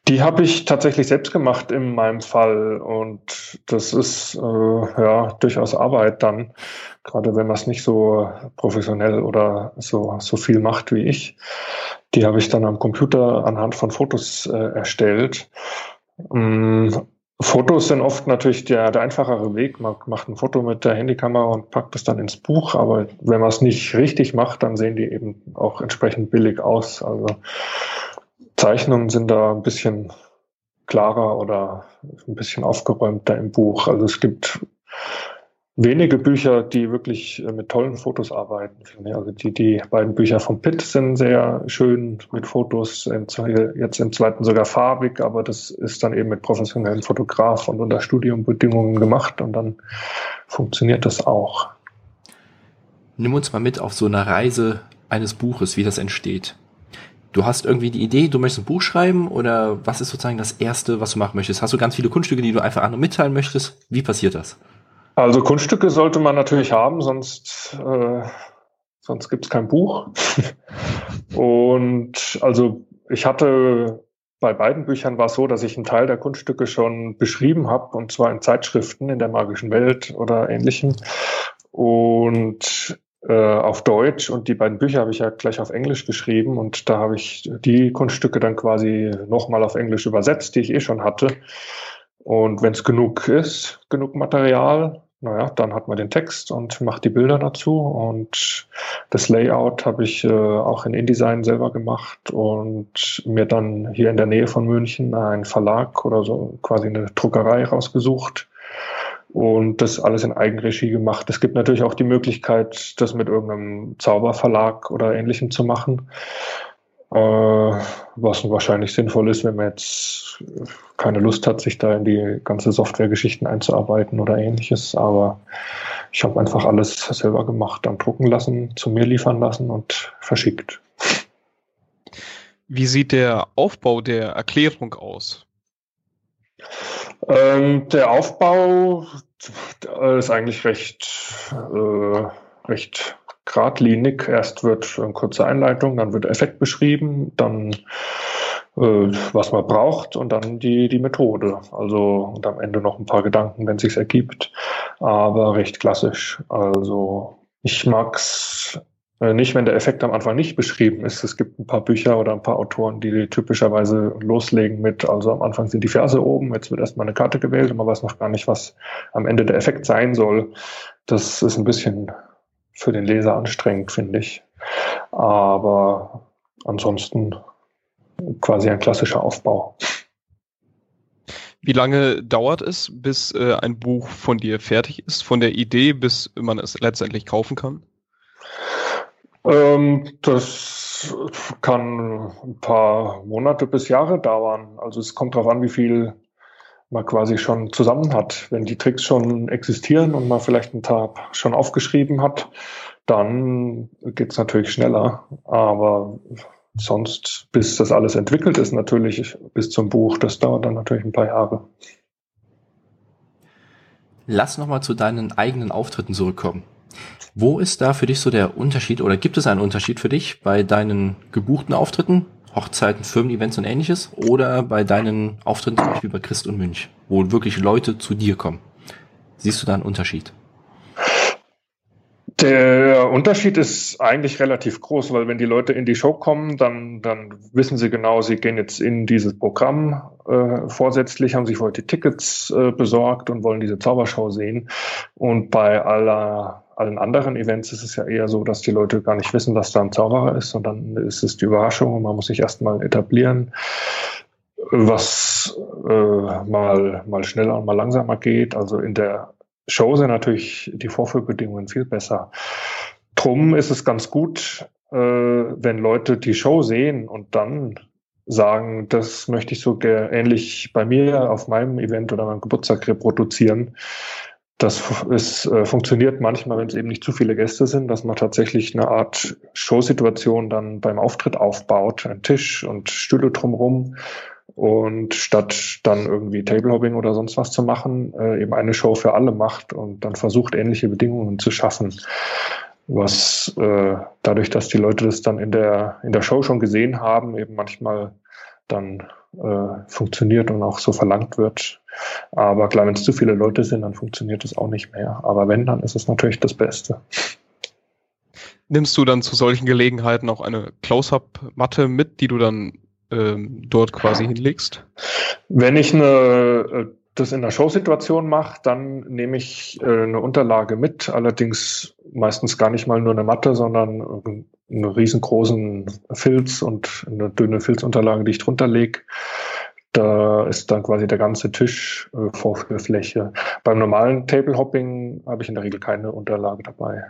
Die habe ich tatsächlich selbst gemacht in meinem Fall und das ist äh, ja durchaus Arbeit dann, gerade wenn man es nicht so professionell oder so so viel macht wie ich. Die habe ich dann am Computer anhand von Fotos äh, erstellt. Ähm, Fotos sind oft natürlich der, der einfachere Weg. Man macht ein Foto mit der Handykamera und packt es dann ins Buch. Aber wenn man es nicht richtig macht, dann sehen die eben auch entsprechend billig aus. Also Zeichnungen sind da ein bisschen klarer oder ein bisschen aufgeräumter im Buch. Also es gibt wenige Bücher, die wirklich äh, mit tollen Fotos arbeiten. Also die, die beiden Bücher von Pitt sind sehr schön mit Fotos, jetzt im zweiten sogar farbig, aber das ist dann eben mit professionellen Fotografen und unter Studiumbedingungen gemacht und dann funktioniert das auch. Nimm uns mal mit auf so eine Reise eines Buches, wie das entsteht. Du hast irgendwie die Idee, du möchtest ein Buch schreiben oder was ist sozusagen das Erste, was du machen möchtest? Hast du ganz viele Kunststücke, die du einfach anderen mitteilen möchtest? Wie passiert das? Also Kunststücke sollte man natürlich haben, sonst, äh, sonst gibt es kein Buch. Und also ich hatte bei beiden Büchern war es so, dass ich einen Teil der Kunststücke schon beschrieben habe, und zwar in Zeitschriften in der magischen Welt oder ähnlichem. Und auf Deutsch und die beiden Bücher habe ich ja gleich auf Englisch geschrieben und da habe ich die Kunststücke dann quasi nochmal auf Englisch übersetzt, die ich eh schon hatte. Und wenn es genug ist, genug Material, naja, dann hat man den Text und macht die Bilder dazu. Und das Layout habe ich äh, auch in InDesign selber gemacht und mir dann hier in der Nähe von München einen Verlag oder so quasi eine Druckerei rausgesucht und das alles in Eigenregie gemacht. Es gibt natürlich auch die Möglichkeit, das mit irgendeinem Zauberverlag oder ähnlichem zu machen, äh, was wahrscheinlich sinnvoll ist, wenn man jetzt keine Lust hat, sich da in die ganze Softwaregeschichten einzuarbeiten oder ähnliches. Aber ich habe einfach alles selber gemacht, dann drucken lassen, zu mir liefern lassen und verschickt. Wie sieht der Aufbau der Erklärung aus? Ähm, der Aufbau ist eigentlich recht, äh, recht geradlinig. Erst wird eine kurze Einleitung, dann wird Effekt beschrieben, dann äh, was man braucht und dann die, die Methode. Also und am Ende noch ein paar Gedanken, wenn es sich ergibt, aber recht klassisch. Also ich mag's äh, nicht, wenn der Effekt am Anfang nicht beschrieben ist. Es gibt ein paar Bücher oder ein paar Autoren, die typischerweise loslegen mit, also am Anfang sind die Verse oben, jetzt wird erstmal eine Karte gewählt und man weiß noch gar nicht, was am Ende der Effekt sein soll. Das ist ein bisschen für den Leser anstrengend, finde ich. Aber ansonsten quasi ein klassischer Aufbau. Wie lange dauert es, bis äh, ein Buch von dir fertig ist, von der Idee, bis man es letztendlich kaufen kann? Ähm, das kann ein paar Monate bis Jahre dauern. Also es kommt darauf an, wie viel man quasi schon zusammen hat. Wenn die Tricks schon existieren und man vielleicht einen Tag schon aufgeschrieben hat, dann geht es natürlich schneller. Aber sonst, bis das alles entwickelt ist, natürlich bis zum Buch, das dauert dann natürlich ein paar Jahre. Lass nochmal zu deinen eigenen Auftritten zurückkommen. Wo ist da für dich so der Unterschied oder gibt es einen Unterschied für dich bei deinen gebuchten Auftritten, Hochzeiten, Firmen-Events und ähnliches oder bei deinen Auftritten zum Beispiel bei Christ und Münch, wo wirklich Leute zu dir kommen? Siehst du da einen Unterschied? Der Unterschied ist eigentlich relativ groß, weil wenn die Leute in die Show kommen, dann, dann wissen sie genau, sie gehen jetzt in dieses Programm äh, vorsätzlich, haben sich heute Tickets äh, besorgt und wollen diese Zaubershow sehen. Und bei aller allen anderen Events ist es ja eher so, dass die Leute gar nicht wissen, dass da ein Zauberer ist, sondern ist es die Überraschung und man muss sich erstmal etablieren, was äh, mal, mal schneller und mal langsamer geht. Also in der Show sind natürlich die Vorführbedingungen viel besser. Drum ist es ganz gut, äh, wenn Leute die Show sehen und dann sagen, das möchte ich so ähnlich bei mir auf meinem Event oder meinem Geburtstag reproduzieren. Das ist, äh, funktioniert manchmal, wenn es eben nicht zu viele Gäste sind, dass man tatsächlich eine Art Showsituation dann beim Auftritt aufbaut, ein Tisch und Stühle drumherum und statt dann irgendwie Tablehopping oder sonst was zu machen, äh, eben eine Show für alle macht und dann versucht, ähnliche Bedingungen zu schaffen. Was äh, dadurch, dass die Leute das dann in der, in der Show schon gesehen haben, eben manchmal dann äh, funktioniert und auch so verlangt wird. Aber klar, wenn es zu viele Leute sind, dann funktioniert es auch nicht mehr. Aber wenn, dann ist es natürlich das Beste. Nimmst du dann zu solchen Gelegenheiten auch eine Close-Up-Matte mit, die du dann ähm, dort quasi hinlegst? Wenn ich eine, äh, das in der Showsituation mache, dann nehme ich äh, eine Unterlage mit, allerdings meistens gar nicht mal nur eine Matte, sondern einen riesengroßen Filz und eine dünne Filzunterlage, die ich drunter lege. Da ist dann quasi der ganze Tisch äh, Vorführfläche. Beim normalen Table Hopping habe ich in der Regel keine Unterlage dabei.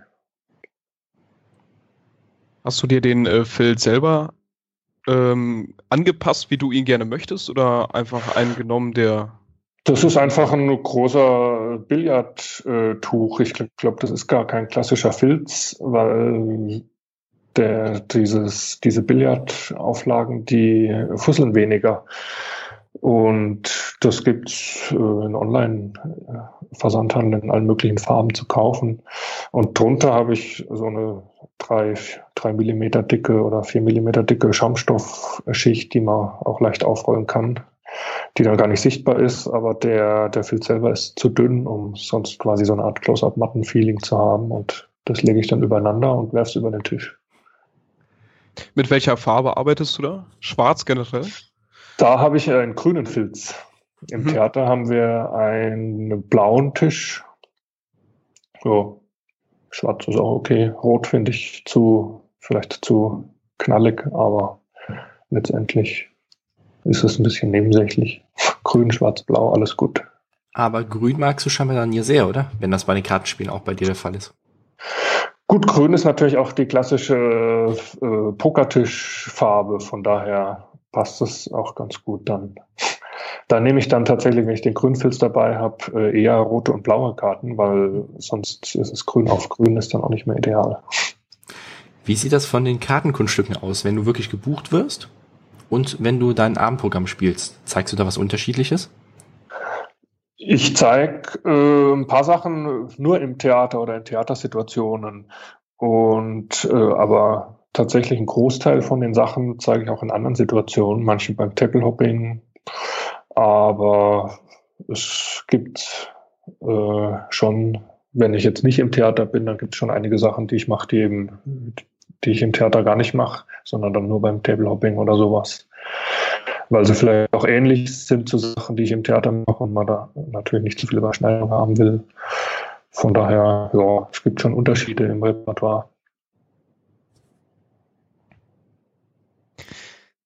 Hast du dir den äh, Filz selber ähm, angepasst, wie du ihn gerne möchtest, oder einfach einen genommen, der. Das ist einfach ein großer Billardtuch. Ich glaube, das ist gar kein klassischer Filz, weil der, dieses, diese Billardauflagen, die fusseln weniger. Und das gibt's äh, in Online-Versandhandel in allen möglichen Farben zu kaufen. Und drunter habe ich so eine drei, drei Millimeter dicke oder vier Millimeter dicke Schaumstoffschicht, die man auch leicht aufrollen kann, die dann gar nicht sichtbar ist, aber der, der Filz selber ist zu dünn, um sonst quasi so eine Art Close-Up-Matten-Feeling zu haben. Und das lege ich dann übereinander und werfe es über den Tisch. Mit welcher Farbe arbeitest du da? Schwarz generell? Da habe ich einen grünen Filz. Im mhm. Theater haben wir einen blauen Tisch. So, Schwarz ist auch okay. Rot finde ich zu, vielleicht zu knallig, aber letztendlich ist es ein bisschen nebensächlich. Grün, Schwarz, Blau, alles gut. Aber grün magst du scheinbar dann hier sehr, oder? Wenn das bei den Kartenspielen auch bei dir der Fall ist. Gut, grün ist natürlich auch die klassische äh, Pokertischfarbe, von daher passt es auch ganz gut dann. Da nehme ich dann tatsächlich, wenn ich den Grünfilz dabei habe, äh, eher rote und blaue Karten, weil sonst ist es grün auf grün, ist dann auch nicht mehr ideal. Wie sieht das von den Kartenkunststücken aus, wenn du wirklich gebucht wirst und wenn du dein Abendprogramm spielst? Zeigst du da was Unterschiedliches? Ich zeige äh, ein paar Sachen nur im Theater oder in Theatersituationen. Und äh, aber tatsächlich ein Großteil von den Sachen zeige ich auch in anderen Situationen, manche beim Tackle-Hopping, aber es gibt äh, schon, wenn ich jetzt nicht im Theater bin, dann gibt es schon einige Sachen, die ich mache, die eben, die ich im Theater gar nicht mache, sondern dann nur beim Table-Hopping oder sowas. Weil sie vielleicht auch ähnlich sind zu Sachen, die ich im Theater mache und man da natürlich nicht zu viel Überschneidung haben will. Von daher, ja, es gibt schon Unterschiede im Repertoire.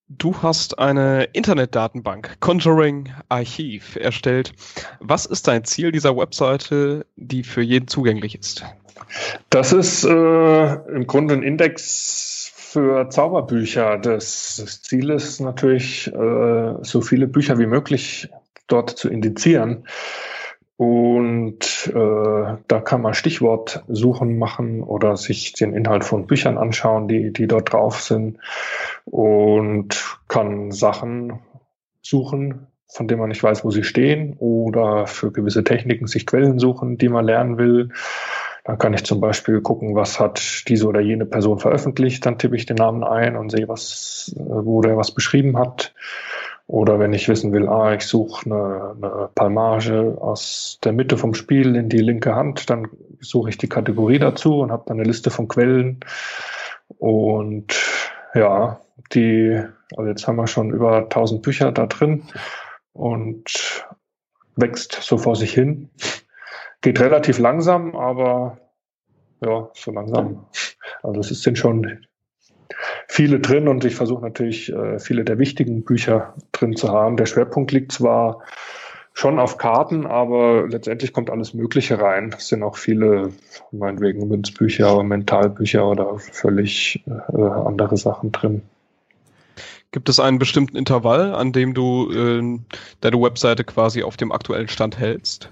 Du hast eine Internetdatenbank, Conjuring Archiv, erstellt. Was ist dein Ziel dieser Webseite, die für jeden zugänglich ist? Das ist äh, im Grunde ein Index für Zauberbücher. Das, das Ziel ist natürlich, äh, so viele Bücher wie möglich dort zu indizieren. Und äh, da kann man Stichwortsuchen machen oder sich den Inhalt von Büchern anschauen, die, die dort drauf sind und kann Sachen suchen, von denen man nicht weiß, wo sie stehen oder für gewisse Techniken sich Quellen suchen, die man lernen will. Dann kann ich zum Beispiel gucken, was hat diese oder jene Person veröffentlicht. Dann tippe ich den Namen ein und sehe, was, wo der was beschrieben hat. Oder wenn ich wissen will, ah, ich suche eine, eine Palmage aus der Mitte vom Spiel in die linke Hand, dann suche ich die Kategorie dazu und habe dann eine Liste von Quellen. Und ja, die, also jetzt haben wir schon über 1000 Bücher da drin und wächst so vor sich hin. Geht relativ langsam, aber ja, so langsam. Also es sind schon viele drin und ich versuche natürlich äh, viele der wichtigen Bücher drin zu haben. Der Schwerpunkt liegt zwar schon auf Karten, aber letztendlich kommt alles Mögliche rein. Es sind auch viele, meinetwegen Münzbücher, Mentalbücher oder völlig äh, andere Sachen drin. Gibt es einen bestimmten Intervall, an dem du äh, deine Webseite quasi auf dem aktuellen Stand hältst?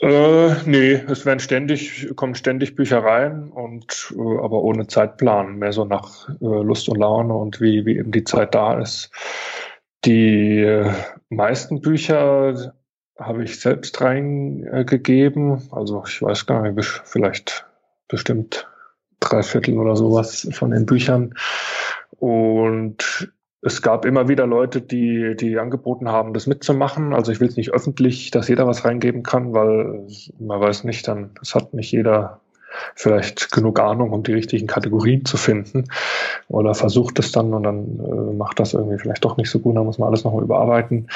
Äh, nee, es werden ständig, kommen ständig Bücher rein und äh, aber ohne Zeitplan, mehr so nach äh, Lust und Laune und wie, wie eben die Zeit da ist. Die äh, meisten Bücher habe ich selbst reingegeben. Also ich weiß gar nicht, vielleicht bestimmt drei Viertel oder sowas von den Büchern. Und es gab immer wieder Leute, die, die angeboten haben, das mitzumachen. Also ich will es nicht öffentlich, dass jeder was reingeben kann, weil man weiß nicht, dann, es hat nicht jeder vielleicht genug Ahnung, um die richtigen Kategorien zu finden. Oder versucht es dann und dann äh, macht das irgendwie vielleicht doch nicht so gut, dann muss man alles nochmal überarbeiten.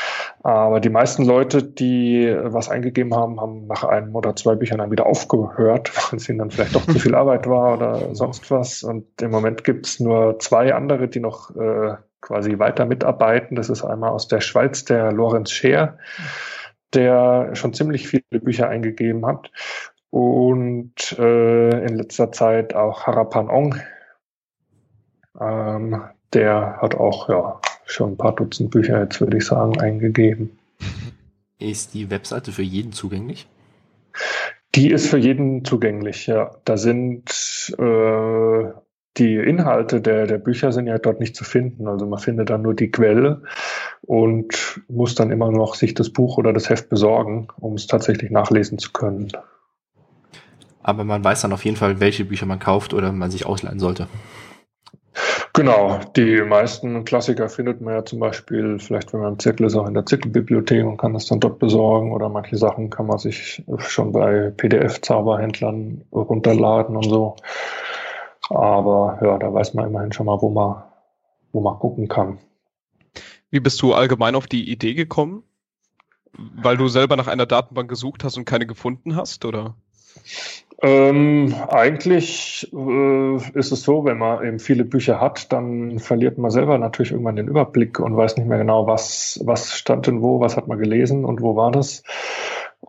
Aber die meisten Leute, die was eingegeben haben, haben nach einem oder zwei Büchern dann wieder aufgehört, weil es ihnen dann vielleicht doch zu viel Arbeit war oder sonst was. Und im Moment gibt es nur zwei andere, die noch äh, quasi weiter mitarbeiten. Das ist einmal aus der Schweiz der Lorenz Scheer, der schon ziemlich viele Bücher eingegeben hat. Und äh, in letzter Zeit auch Harapan Ong. Ähm, der hat auch ja, schon ein paar Dutzend Bücher, jetzt würde ich sagen, eingegeben. Ist die Webseite für jeden zugänglich? Die ist für jeden zugänglich, ja. Da sind äh, die Inhalte der, der Bücher sind ja dort nicht zu finden. Also man findet dann nur die Quelle und muss dann immer noch sich das Buch oder das Heft besorgen, um es tatsächlich nachlesen zu können. Aber man weiß dann auf jeden Fall, welche Bücher man kauft oder man sich ausleihen sollte. Genau, die meisten Klassiker findet man ja zum Beispiel, vielleicht wenn man im Zirkel ist, auch in der Zirkelbibliothek und kann das dann dort besorgen oder manche Sachen kann man sich schon bei PDF-Zauberhändlern runterladen und so. Aber ja, da weiß man immerhin schon mal, wo man, wo man gucken kann. Wie bist du allgemein auf die Idee gekommen? Weil du selber nach einer Datenbank gesucht hast und keine gefunden hast, oder? Ähm, eigentlich äh, ist es so, wenn man eben viele Bücher hat, dann verliert man selber natürlich irgendwann den Überblick und weiß nicht mehr genau, was, was stand denn wo, was hat man gelesen und wo war das.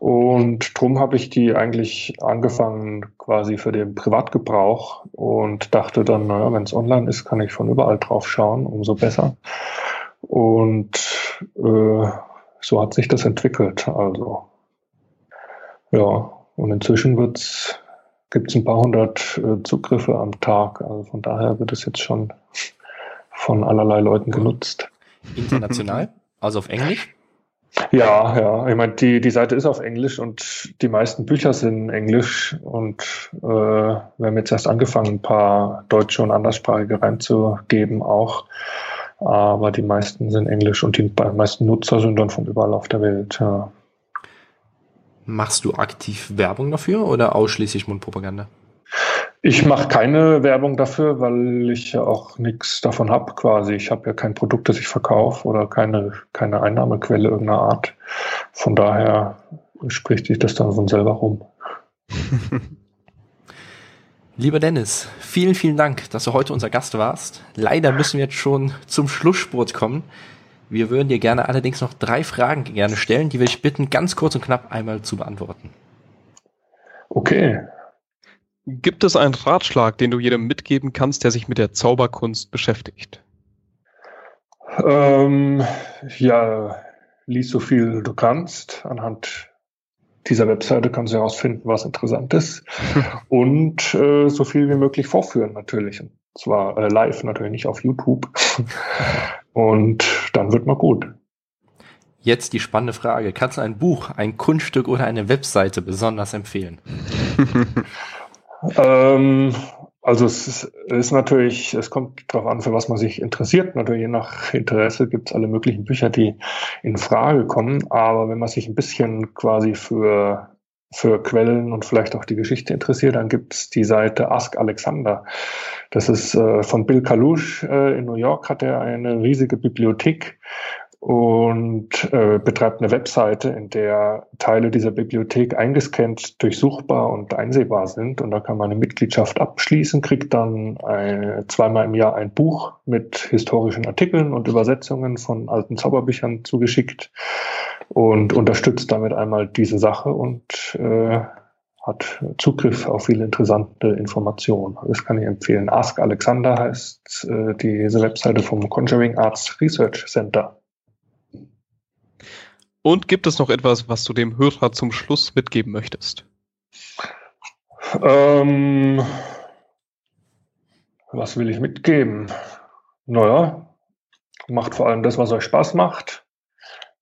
Und drum habe ich die eigentlich angefangen quasi für den Privatgebrauch und dachte dann, naja, wenn es online ist, kann ich von überall drauf schauen, umso besser. Und äh, so hat sich das entwickelt. Also ja, und inzwischen gibt es ein paar hundert äh, Zugriffe am Tag. Also von daher wird es jetzt schon von allerlei Leuten genutzt. International? Also auf Englisch? Ja, ja. Ich meine, die, die Seite ist auf Englisch und die meisten Bücher sind Englisch und äh, wir haben jetzt erst angefangen, ein paar deutsche und anderssprachige reinzugeben auch. Aber die meisten sind Englisch und die meisten Nutzer sind dann von überall auf der Welt. Ja. Machst du aktiv Werbung dafür oder ausschließlich Mundpropaganda? Ich mache keine Werbung dafür, weil ich ja auch nichts davon habe quasi. Ich habe ja kein Produkt, das ich verkaufe oder keine, keine Einnahmequelle irgendeiner Art. Von daher spricht sich das dann von selber rum. Lieber Dennis, vielen, vielen Dank, dass du heute unser Gast warst. Leider müssen wir jetzt schon zum Schlussspurt kommen. Wir würden dir gerne allerdings noch drei Fragen gerne stellen, die will ich bitten, ganz kurz und knapp einmal zu beantworten. Okay. Gibt es einen Ratschlag, den du jedem mitgeben kannst, der sich mit der Zauberkunst beschäftigt? Ähm, ja, lies so viel du kannst. Anhand dieser Webseite kannst du herausfinden, was interessant ist. Und äh, so viel wie möglich vorführen natürlich. Und zwar äh, live, natürlich nicht auf YouTube. Und dann wird man gut. Jetzt die spannende Frage. Kannst du ein Buch, ein Kunststück oder eine Webseite besonders empfehlen? ähm, also es ist, natürlich, es kommt darauf an, für was man sich interessiert. Natürlich je nach Interesse gibt es alle möglichen Bücher, die in Frage kommen. Aber wenn man sich ein bisschen quasi für für Quellen und vielleicht auch die Geschichte interessiert, dann gibt es die Seite Ask Alexander. Das ist äh, von Bill Kalush äh, in New York, hat er eine riesige Bibliothek und äh, betreibt eine Webseite, in der Teile dieser Bibliothek eingescannt, durchsuchbar und einsehbar sind. Und da kann man eine Mitgliedschaft abschließen, kriegt dann ein, zweimal im Jahr ein Buch mit historischen Artikeln und Übersetzungen von alten Zauberbüchern zugeschickt und unterstützt damit einmal diese Sache und äh, hat Zugriff auf viele interessante Informationen. Das kann ich empfehlen. Ask Alexander heißt äh, diese Webseite vom Conjuring Arts Research Center. Und gibt es noch etwas, was du dem Hörer zum Schluss mitgeben möchtest? Ähm, was will ich mitgeben? Naja, macht vor allem das, was euch Spaß macht.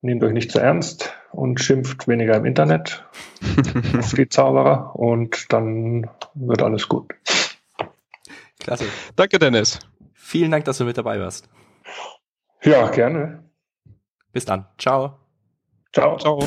Nehmt euch nicht zu ernst und schimpft weniger im Internet auf die Zauberer und dann wird alles gut. Klasse. Danke, Dennis. Vielen Dank, dass du mit dabei warst. Ja, gerne. Bis dann. Ciao. Ciao. Ciao.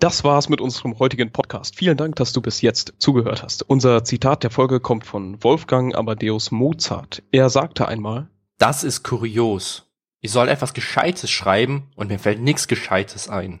Das war's mit unserem heutigen Podcast. Vielen Dank, dass du bis jetzt zugehört hast. Unser Zitat der Folge kommt von Wolfgang Amadeus Mozart. Er sagte einmal, Das ist kurios. Ich soll etwas Gescheites schreiben und mir fällt nichts Gescheites ein.